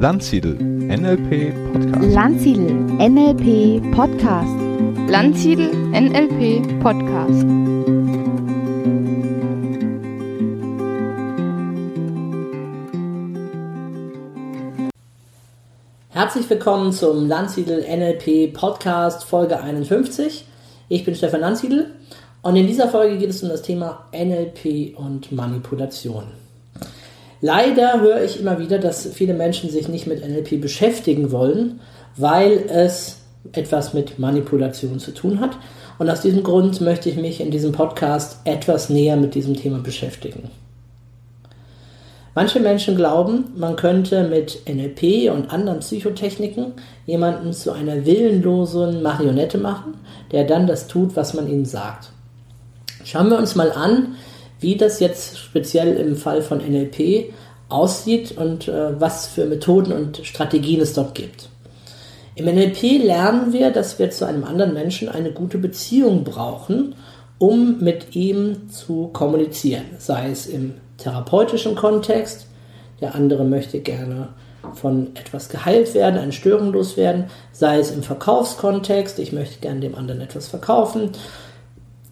Landsiedel NLP Podcast. Landsiedel NLP Podcast. Landsiedel NLP Podcast. Herzlich willkommen zum Landsiedel NLP Podcast Folge 51. Ich bin Stefan Landsiedel und in dieser Folge geht es um das Thema NLP und Manipulation. Leider höre ich immer wieder, dass viele Menschen sich nicht mit NLP beschäftigen wollen, weil es etwas mit Manipulation zu tun hat. Und aus diesem Grund möchte ich mich in diesem Podcast etwas näher mit diesem Thema beschäftigen. Manche Menschen glauben, man könnte mit NLP und anderen Psychotechniken jemanden zu einer willenlosen Marionette machen, der dann das tut, was man ihnen sagt. Schauen wir uns mal an, wie das jetzt speziell im Fall von NLP aussieht und äh, was für Methoden und Strategien es dort gibt. Im NLP lernen wir, dass wir zu einem anderen Menschen eine gute Beziehung brauchen, um mit ihm zu kommunizieren, sei es im therapeutischen Kontext, der andere möchte gerne von etwas geheilt werden, eine Störung loswerden, sei es im Verkaufskontext, ich möchte gerne dem anderen etwas verkaufen,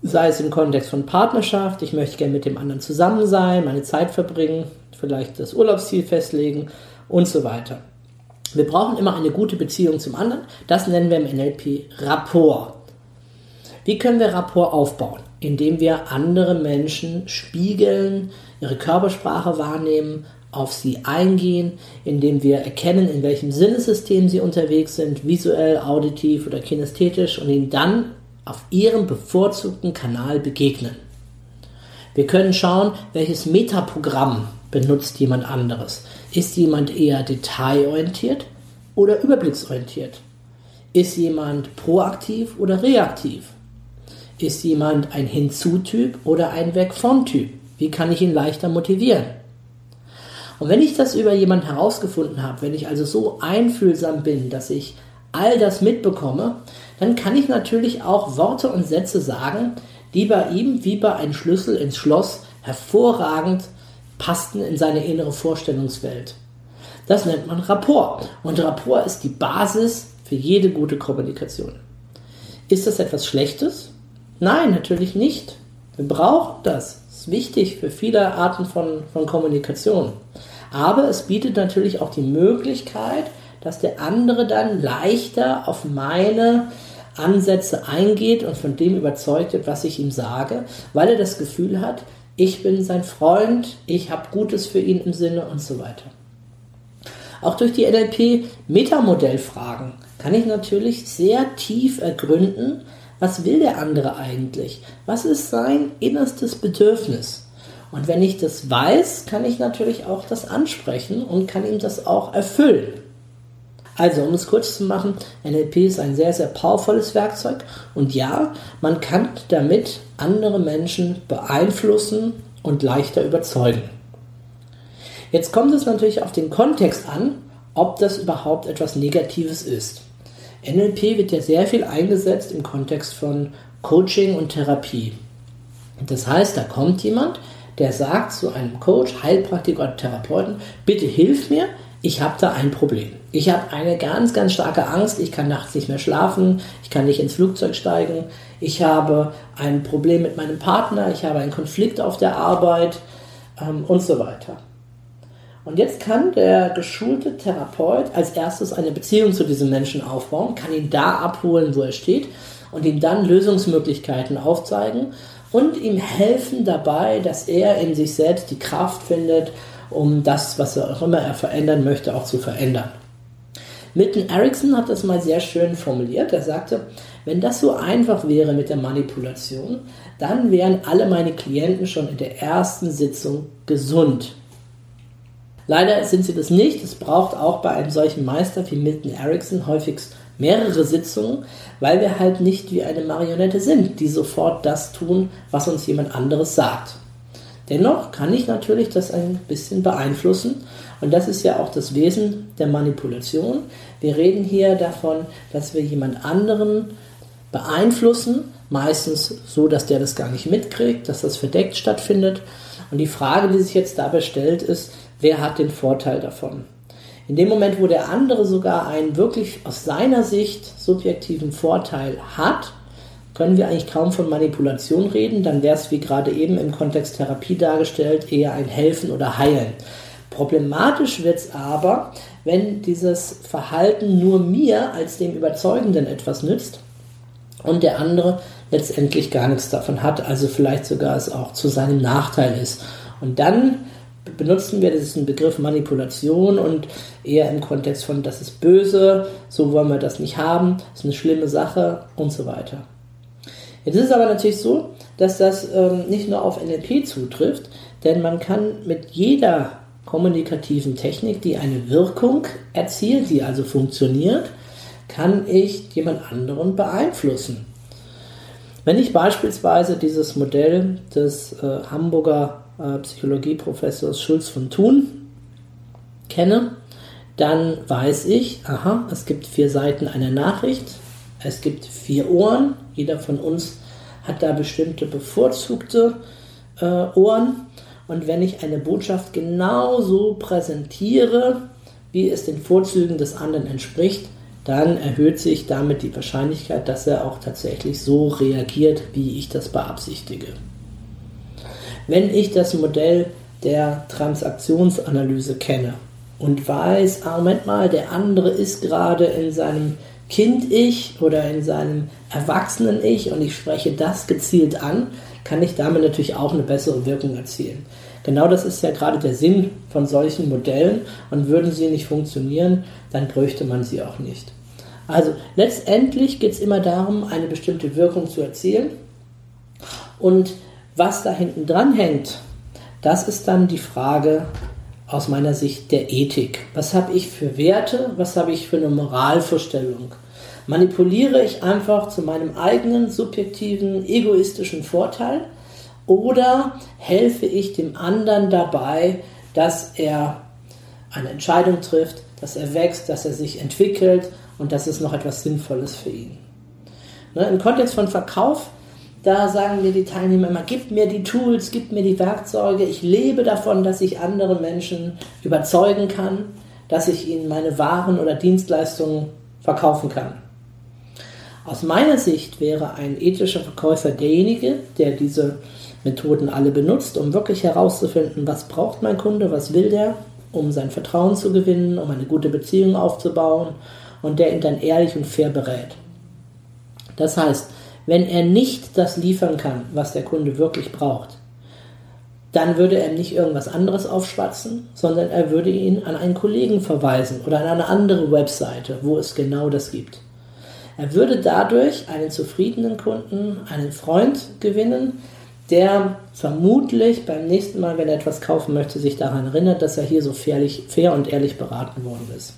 sei es im Kontext von Partnerschaft, ich möchte gerne mit dem anderen zusammen sein, meine Zeit verbringen, vielleicht das Urlaubsziel festlegen und so weiter. Wir brauchen immer eine gute Beziehung zum anderen, das nennen wir im NLP Rapport. Wie können wir Rapport aufbauen? Indem wir andere Menschen spiegeln, ihre Körpersprache wahrnehmen, auf sie eingehen, indem wir erkennen, in welchem Sinnessystem sie unterwegs sind, visuell, auditiv oder kinästhetisch, und ihnen dann auf ihrem bevorzugten Kanal begegnen. Wir können schauen, welches Metaprogramm benutzt jemand anderes. Ist jemand eher detailorientiert oder überblicksorientiert? Ist jemand proaktiv oder reaktiv? Ist jemand ein Hinzu-Typ oder ein Weg von Typ? Wie kann ich ihn leichter motivieren? Und wenn ich das über jemanden herausgefunden habe, wenn ich also so einfühlsam bin, dass ich all das mitbekomme, dann kann ich natürlich auch Worte und Sätze sagen, die bei ihm wie bei einem Schlüssel ins Schloss hervorragend passten in seine innere Vorstellungswelt. Das nennt man Rapport. Und Rapport ist die Basis für jede gute Kommunikation. Ist das etwas Schlechtes? Nein, natürlich nicht. Wir brauchen das. Das ist wichtig für viele Arten von, von Kommunikation. Aber es bietet natürlich auch die Möglichkeit, dass der andere dann leichter auf meine Ansätze eingeht und von dem überzeugt wird, was ich ihm sage, weil er das Gefühl hat, ich bin sein Freund, ich habe Gutes für ihn im Sinne und so weiter. Auch durch die NLP-Metamodellfragen kann ich natürlich sehr tief ergründen, was will der andere eigentlich? Was ist sein innerstes Bedürfnis? Und wenn ich das weiß, kann ich natürlich auch das ansprechen und kann ihm das auch erfüllen. Also, um es kurz zu machen, NLP ist ein sehr, sehr powervolles Werkzeug und ja, man kann damit andere Menschen beeinflussen und leichter überzeugen. Jetzt kommt es natürlich auf den Kontext an, ob das überhaupt etwas Negatives ist. NLP wird ja sehr viel eingesetzt im Kontext von Coaching und Therapie. Das heißt, da kommt jemand, der sagt zu einem Coach, Heilpraktiker oder Therapeuten, bitte hilf mir, ich habe da ein Problem. Ich habe eine ganz, ganz starke Angst. Ich kann nachts nicht mehr schlafen. Ich kann nicht ins Flugzeug steigen. Ich habe ein Problem mit meinem Partner. Ich habe einen Konflikt auf der Arbeit ähm, und so weiter. Und jetzt kann der geschulte Therapeut als erstes eine Beziehung zu diesem Menschen aufbauen, kann ihn da abholen, wo er steht und ihm dann Lösungsmöglichkeiten aufzeigen und ihm helfen dabei, dass er in sich selbst die Kraft findet, um das, was er auch immer er verändern möchte, auch zu verändern. Milton Erickson hat das mal sehr schön formuliert. Er sagte, wenn das so einfach wäre mit der Manipulation, dann wären alle meine Klienten schon in der ersten Sitzung gesund. Leider sind sie das nicht. Es braucht auch bei einem solchen Meister wie Milton Erickson häufig mehrere Sitzungen, weil wir halt nicht wie eine Marionette sind, die sofort das tun, was uns jemand anderes sagt. Dennoch kann ich natürlich das ein bisschen beeinflussen und das ist ja auch das Wesen der Manipulation. Wir reden hier davon, dass wir jemand anderen beeinflussen, meistens so, dass der das gar nicht mitkriegt, dass das verdeckt stattfindet. Und die Frage, die sich jetzt dabei stellt, ist, wer hat den Vorteil davon? In dem Moment, wo der andere sogar einen wirklich aus seiner Sicht subjektiven Vorteil hat, können wir eigentlich kaum von Manipulation reden, dann wäre es wie gerade eben im Kontext Therapie dargestellt eher ein Helfen oder Heilen. Problematisch wird es aber, wenn dieses Verhalten nur mir als dem Überzeugenden etwas nützt und der andere letztendlich gar nichts davon hat, also vielleicht sogar es auch zu seinem Nachteil ist. Und dann benutzen wir diesen Begriff Manipulation und eher im Kontext von, das ist böse, so wollen wir das nicht haben, ist eine schlimme Sache und so weiter. Jetzt ist es aber natürlich so, dass das ähm, nicht nur auf NLP zutrifft, denn man kann mit jeder kommunikativen Technik, die eine Wirkung erzielt, die also funktioniert, kann ich jemand anderen beeinflussen. Wenn ich beispielsweise dieses Modell des äh, Hamburger äh, Psychologieprofessors Schulz von Thun kenne, dann weiß ich, aha, es gibt vier Seiten einer Nachricht, es gibt vier Ohren, jeder von uns hat da bestimmte bevorzugte äh, Ohren. Und wenn ich eine Botschaft genau so präsentiere, wie es den Vorzügen des anderen entspricht, dann erhöht sich damit die Wahrscheinlichkeit, dass er auch tatsächlich so reagiert, wie ich das beabsichtige. Wenn ich das Modell der Transaktionsanalyse kenne und weiß, ah, Moment mal, der andere ist gerade in seinem Kind-Ich oder in seinem Erwachsenen-Ich und ich spreche das gezielt an, kann ich damit natürlich auch eine bessere Wirkung erzielen. Genau das ist ja gerade der Sinn von solchen Modellen und würden sie nicht funktionieren, dann bräuchte man sie auch nicht. Also letztendlich geht es immer darum, eine bestimmte Wirkung zu erzielen und was da hinten dran hängt, das ist dann die Frage aus meiner Sicht der Ethik. Was habe ich für Werte? Was habe ich für eine Moralvorstellung? Manipuliere ich einfach zu meinem eigenen subjektiven, egoistischen Vorteil? Oder helfe ich dem anderen dabei, dass er eine Entscheidung trifft, dass er wächst, dass er sich entwickelt und das ist noch etwas Sinnvolles für ihn? Ne, Im Kontext von Verkauf da sagen mir die Teilnehmer immer, gib mir die Tools, gib mir die Werkzeuge. Ich lebe davon, dass ich andere Menschen überzeugen kann, dass ich ihnen meine Waren oder Dienstleistungen verkaufen kann. Aus meiner Sicht wäre ein ethischer Verkäufer derjenige, der diese Methoden alle benutzt, um wirklich herauszufinden, was braucht mein Kunde, was will der, um sein Vertrauen zu gewinnen, um eine gute Beziehung aufzubauen und der ihn dann ehrlich und fair berät. Das heißt, wenn er nicht das liefern kann, was der Kunde wirklich braucht, dann würde er nicht irgendwas anderes aufschwatzen, sondern er würde ihn an einen Kollegen verweisen oder an eine andere Webseite, wo es genau das gibt. Er würde dadurch einen zufriedenen Kunden, einen Freund gewinnen, der vermutlich beim nächsten Mal, wenn er etwas kaufen möchte, sich daran erinnert, dass er hier so fair und ehrlich beraten worden ist.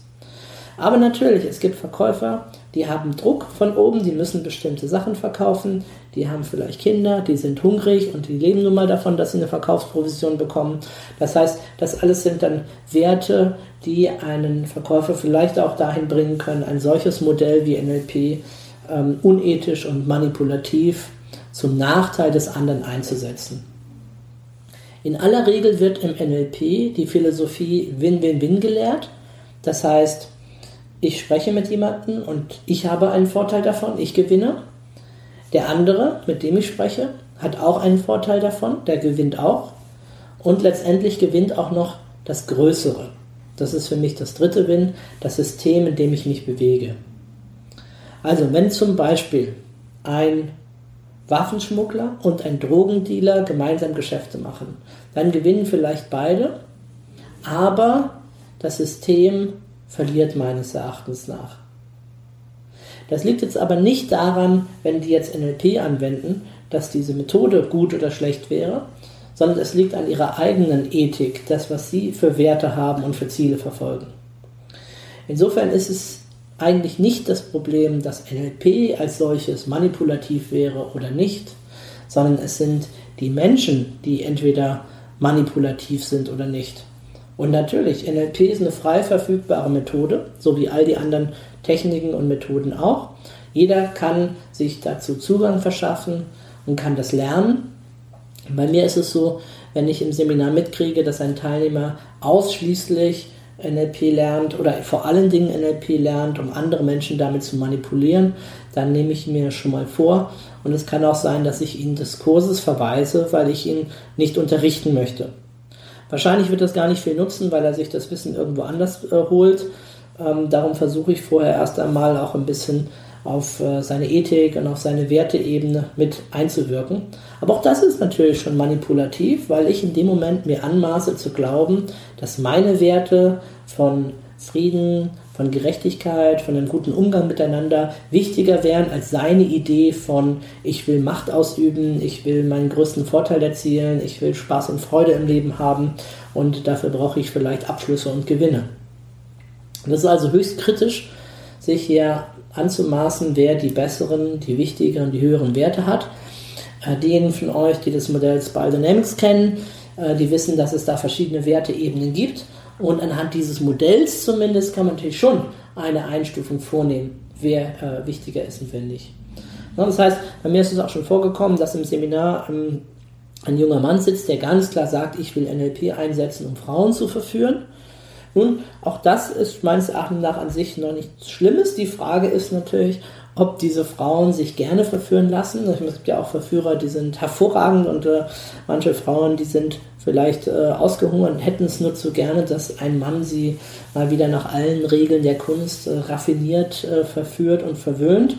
Aber natürlich, es gibt Verkäufer, die haben Druck von oben, die müssen bestimmte Sachen verkaufen, die haben vielleicht Kinder, die sind hungrig und die leben nun mal davon, dass sie eine Verkaufsprovision bekommen. Das heißt, das alles sind dann Werte, die einen Verkäufer vielleicht auch dahin bringen können, ein solches Modell wie NLP ähm, unethisch und manipulativ zum Nachteil des anderen einzusetzen. In aller Regel wird im NLP die Philosophie Win-Win-Win gelehrt. Das heißt, ich spreche mit jemandem und ich habe einen Vorteil davon, ich gewinne. Der andere, mit dem ich spreche, hat auch einen Vorteil davon, der gewinnt auch. Und letztendlich gewinnt auch noch das Größere. Das ist für mich das dritte Win, das System, in dem ich mich bewege. Also wenn zum Beispiel ein Waffenschmuggler und ein Drogendealer gemeinsam Geschäfte machen, dann gewinnen vielleicht beide, aber das System verliert meines Erachtens nach. Das liegt jetzt aber nicht daran, wenn die jetzt NLP anwenden, dass diese Methode gut oder schlecht wäre, sondern es liegt an ihrer eigenen Ethik, das, was sie für Werte haben und für Ziele verfolgen. Insofern ist es eigentlich nicht das Problem, dass NLP als solches manipulativ wäre oder nicht, sondern es sind die Menschen, die entweder manipulativ sind oder nicht. Und natürlich, NLP ist eine frei verfügbare Methode, so wie all die anderen Techniken und Methoden auch. Jeder kann sich dazu Zugang verschaffen und kann das lernen. Bei mir ist es so, wenn ich im Seminar mitkriege, dass ein Teilnehmer ausschließlich NLP lernt oder vor allen Dingen NLP lernt, um andere Menschen damit zu manipulieren, dann nehme ich mir schon mal vor. Und es kann auch sein, dass ich ihn des Kurses verweise, weil ich ihn nicht unterrichten möchte. Wahrscheinlich wird das gar nicht viel nutzen, weil er sich das Wissen irgendwo anders äh, holt. Ähm, darum versuche ich vorher erst einmal auch ein bisschen auf äh, seine Ethik und auf seine Werteebene mit einzuwirken. Aber auch das ist natürlich schon manipulativ, weil ich in dem Moment mir anmaße zu glauben, dass meine Werte von Frieden, von Gerechtigkeit, von einem guten Umgang miteinander wichtiger wären als seine Idee von ich will Macht ausüben, ich will meinen größten Vorteil erzielen, ich will Spaß und Freude im Leben haben und dafür brauche ich vielleicht Abschlüsse und Gewinne. Das ist also höchst kritisch, sich hier anzumaßen, wer die besseren, die wichtigeren, die höheren Werte hat. Äh, diejenigen von euch, die das Modell Spiral Dynamics kennen, äh, die wissen, dass es da verschiedene Werteebenen gibt. Und anhand dieses Modells zumindest kann man natürlich schon eine Einstufung vornehmen, wer äh, wichtiger ist und wer nicht. das heißt, bei mir ist es auch schon vorgekommen, dass im Seminar ähm, ein junger Mann sitzt, der ganz klar sagt, ich will NLP einsetzen, um Frauen zu verführen. Nun, auch das ist meines Erachtens nach an sich noch nichts Schlimmes. Die Frage ist natürlich, ob diese Frauen sich gerne verführen lassen. Es gibt ja auch Verführer, die sind hervorragend und äh, manche Frauen, die sind vielleicht äh, ausgehungert und hätten es nur zu gerne, dass ein Mann sie mal wieder nach allen Regeln der Kunst äh, raffiniert äh, verführt und verwöhnt.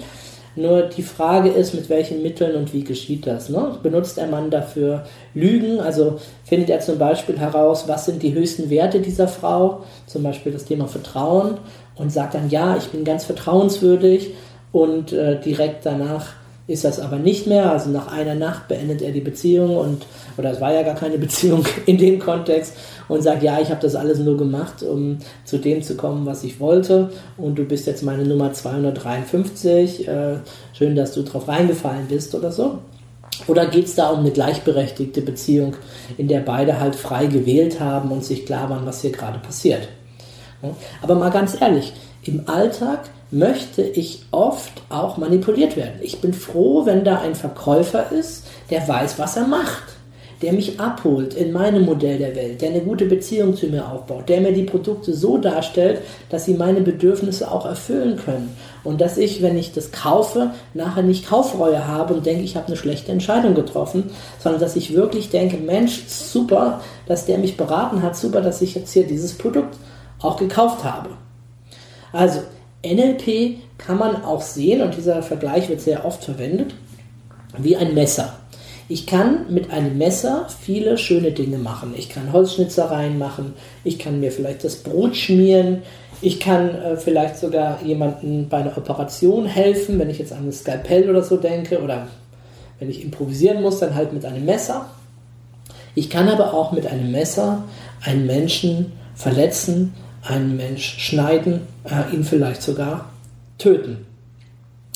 Nur die Frage ist, mit welchen Mitteln und wie geschieht das? Ne? Benutzt der Mann dafür Lügen? Also findet er zum Beispiel heraus, was sind die höchsten Werte dieser Frau? Zum Beispiel das Thema Vertrauen und sagt dann, ja, ich bin ganz vertrauenswürdig und äh, direkt danach ist das aber nicht mehr. Also nach einer Nacht beendet er die Beziehung und, oder es war ja gar keine Beziehung in dem Kontext und sagt, ja, ich habe das alles nur gemacht, um zu dem zu kommen, was ich wollte und du bist jetzt meine Nummer 253. Äh, schön, dass du drauf reingefallen bist oder so. Oder geht es da um eine gleichberechtigte Beziehung, in der beide halt frei gewählt haben und sich klar waren, was hier gerade passiert? Aber mal ganz ehrlich, im Alltag möchte ich oft auch manipuliert werden. Ich bin froh, wenn da ein Verkäufer ist, der weiß, was er macht, der mich abholt in meinem Modell der Welt, der eine gute Beziehung zu mir aufbaut, der mir die Produkte so darstellt, dass sie meine Bedürfnisse auch erfüllen können und dass ich, wenn ich das kaufe, nachher nicht Kaufreue habe und denke, ich habe eine schlechte Entscheidung getroffen, sondern dass ich wirklich denke, Mensch, super, dass der mich beraten hat, super, dass ich jetzt hier dieses Produkt auch gekauft habe. Also NLP kann man auch sehen, und dieser Vergleich wird sehr oft verwendet, wie ein Messer. Ich kann mit einem Messer viele schöne Dinge machen. Ich kann Holzschnitzereien machen, ich kann mir vielleicht das Brot schmieren, ich kann äh, vielleicht sogar jemandem bei einer Operation helfen, wenn ich jetzt an ein Skalpell oder so denke, oder wenn ich improvisieren muss, dann halt mit einem Messer. Ich kann aber auch mit einem Messer einen Menschen verletzen, einen Mensch schneiden, äh, ihn vielleicht sogar töten.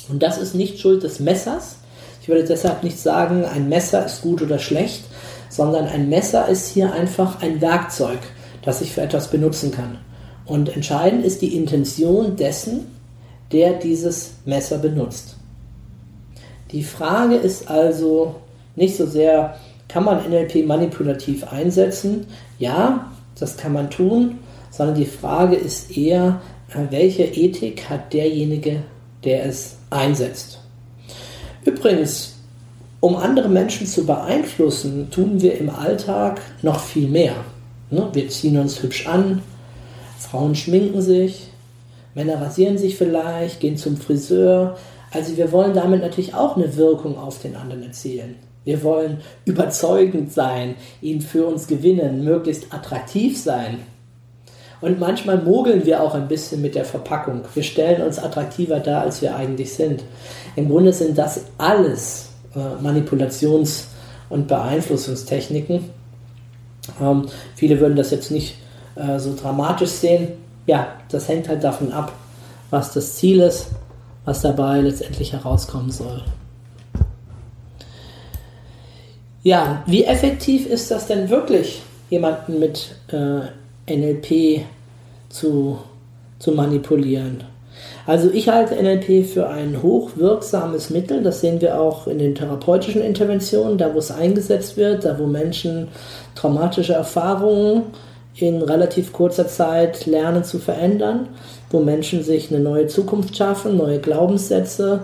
Und das ist nicht Schuld des Messers. Ich würde deshalb nicht sagen, ein Messer ist gut oder schlecht, sondern ein Messer ist hier einfach ein Werkzeug, das ich für etwas benutzen kann. Und entscheidend ist die Intention dessen, der dieses Messer benutzt. Die Frage ist also nicht so sehr, kann man NLP manipulativ einsetzen? Ja, das kann man tun, sondern die Frage ist eher, äh, welche Ethik hat derjenige, der es einsetzt. Übrigens, um andere Menschen zu beeinflussen, tun wir im Alltag noch viel mehr. Ne? Wir ziehen uns hübsch an, Frauen schminken sich, Männer rasieren sich vielleicht, gehen zum Friseur. Also wir wollen damit natürlich auch eine Wirkung auf den anderen erzielen. Wir wollen überzeugend sein, ihn für uns gewinnen, möglichst attraktiv sein. Und manchmal mogeln wir auch ein bisschen mit der Verpackung. Wir stellen uns attraktiver dar, als wir eigentlich sind. Im Grunde sind das alles äh, Manipulations- und Beeinflussungstechniken. Ähm, viele würden das jetzt nicht äh, so dramatisch sehen. Ja, das hängt halt davon ab, was das Ziel ist, was dabei letztendlich herauskommen soll. Ja, wie effektiv ist das denn wirklich, jemanden mit äh, NLP zu, zu manipulieren. Also ich halte NLP für ein hochwirksames Mittel. Das sehen wir auch in den therapeutischen Interventionen, da wo es eingesetzt wird, da wo Menschen traumatische Erfahrungen in relativ kurzer Zeit lernen zu verändern, wo Menschen sich eine neue Zukunft schaffen, neue Glaubenssätze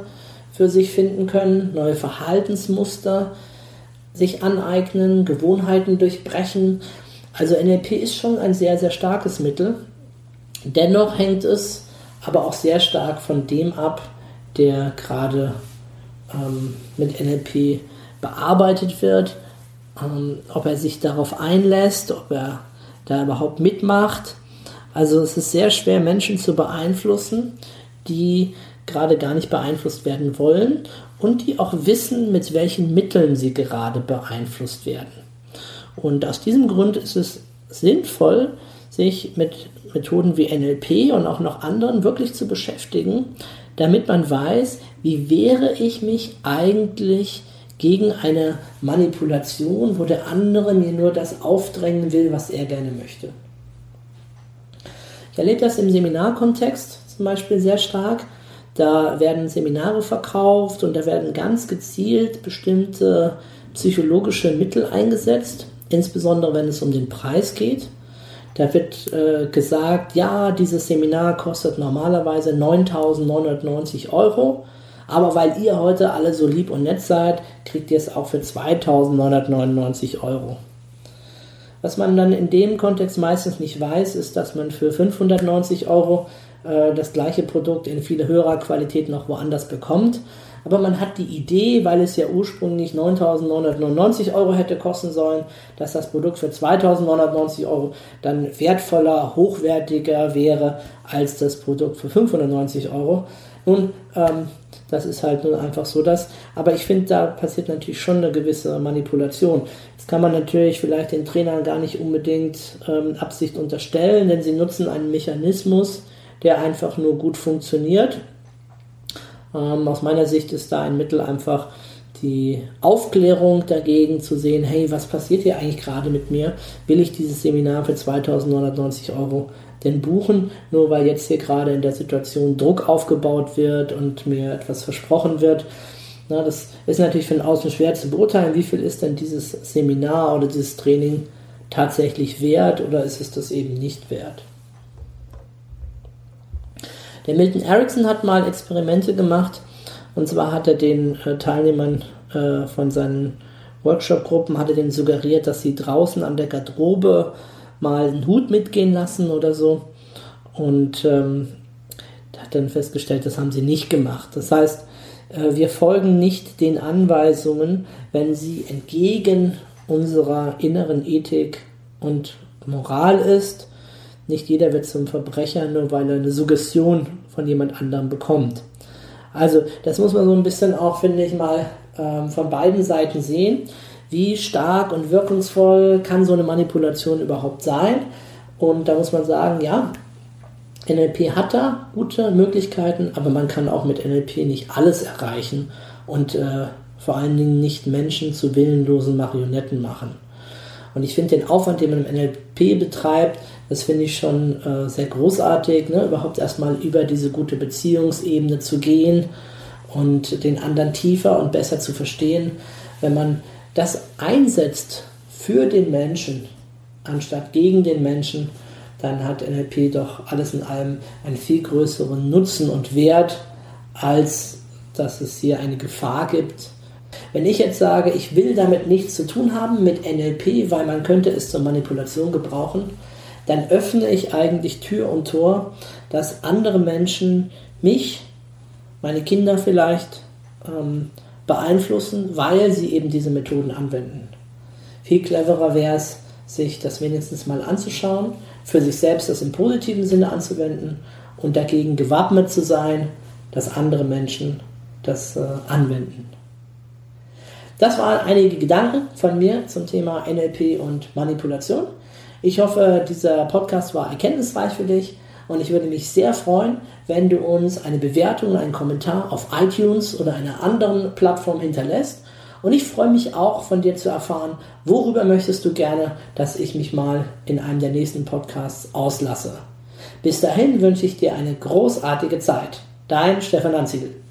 für sich finden können, neue Verhaltensmuster sich aneignen, Gewohnheiten durchbrechen. Also NLP ist schon ein sehr, sehr starkes Mittel. Dennoch hängt es aber auch sehr stark von dem ab, der gerade ähm, mit NLP bearbeitet wird, ähm, ob er sich darauf einlässt, ob er da überhaupt mitmacht. Also es ist sehr schwer, Menschen zu beeinflussen, die gerade gar nicht beeinflusst werden wollen und die auch wissen, mit welchen Mitteln sie gerade beeinflusst werden. Und aus diesem Grund ist es sinnvoll, sich mit Methoden wie NLP und auch noch anderen wirklich zu beschäftigen, damit man weiß, wie wehre ich mich eigentlich gegen eine Manipulation, wo der andere mir nur das aufdrängen will, was er gerne möchte. Ich erlebe das im Seminarkontext zum Beispiel sehr stark. Da werden Seminare verkauft und da werden ganz gezielt bestimmte psychologische Mittel eingesetzt, insbesondere wenn es um den Preis geht. Da wird äh, gesagt, ja, dieses Seminar kostet normalerweise 9.990 Euro, aber weil ihr heute alle so lieb und nett seid, kriegt ihr es auch für 2.999 Euro. Was man dann in dem Kontext meistens nicht weiß, ist, dass man für 590 Euro äh, das gleiche Produkt in viel höherer Qualität noch woanders bekommt. Aber man hat die Idee, weil es ja ursprünglich 9.999 Euro hätte kosten sollen, dass das Produkt für 2.990 Euro dann wertvoller, hochwertiger wäre als das Produkt für 590 Euro. Nun, ähm, das ist halt nun einfach so das. Aber ich finde, da passiert natürlich schon eine gewisse Manipulation. Jetzt kann man natürlich vielleicht den Trainern gar nicht unbedingt ähm, Absicht unterstellen, denn sie nutzen einen Mechanismus, der einfach nur gut funktioniert. Ähm, aus meiner Sicht ist da ein Mittel einfach die Aufklärung dagegen zu sehen, hey, was passiert hier eigentlich gerade mit mir? Will ich dieses Seminar für 2990 Euro denn buchen, nur weil jetzt hier gerade in der Situation Druck aufgebaut wird und mir etwas versprochen wird? Na, das ist natürlich von außen schwer zu beurteilen, wie viel ist denn dieses Seminar oder dieses Training tatsächlich wert oder ist es das eben nicht wert? Der Milton Erickson hat mal Experimente gemacht und zwar hat er den äh, Teilnehmern äh, von seinen Workshop-Gruppen hat er denen suggeriert, dass sie draußen an der Garderobe mal einen Hut mitgehen lassen oder so und ähm, hat dann festgestellt, das haben sie nicht gemacht. Das heißt, äh, wir folgen nicht den Anweisungen, wenn sie entgegen unserer inneren Ethik und Moral ist nicht jeder wird zum Verbrecher, nur weil er eine Suggestion von jemand anderem bekommt. Also das muss man so ein bisschen auch, finde ich mal, ähm, von beiden Seiten sehen. Wie stark und wirkungsvoll kann so eine Manipulation überhaupt sein? Und da muss man sagen, ja, NLP hat da gute Möglichkeiten, aber man kann auch mit NLP nicht alles erreichen und äh, vor allen Dingen nicht Menschen zu willenlosen Marionetten machen. Und ich finde den Aufwand, den man im NLP betreibt, das finde ich schon äh, sehr großartig, ne? überhaupt erstmal über diese gute Beziehungsebene zu gehen und den anderen tiefer und besser zu verstehen. Wenn man das einsetzt für den Menschen, anstatt gegen den Menschen, dann hat NLP doch alles in allem einen viel größeren Nutzen und Wert, als dass es hier eine Gefahr gibt. Wenn ich jetzt sage, ich will damit nichts zu tun haben mit NLP, weil man könnte es zur Manipulation gebrauchen, dann öffne ich eigentlich Tür und Tor, dass andere Menschen mich, meine Kinder vielleicht, ähm, beeinflussen, weil sie eben diese Methoden anwenden. Viel cleverer wäre es, sich das wenigstens mal anzuschauen, für sich selbst das im positiven Sinne anzuwenden und dagegen gewappnet zu sein, dass andere Menschen das äh, anwenden. Das waren einige Gedanken von mir zum Thema NLP und Manipulation. Ich hoffe, dieser Podcast war erkenntnisreich für dich und ich würde mich sehr freuen, wenn du uns eine Bewertung, einen Kommentar auf iTunes oder einer anderen Plattform hinterlässt. Und ich freue mich auch von dir zu erfahren, worüber möchtest du gerne, dass ich mich mal in einem der nächsten Podcasts auslasse. Bis dahin wünsche ich dir eine großartige Zeit. Dein Stefan Lanziegel.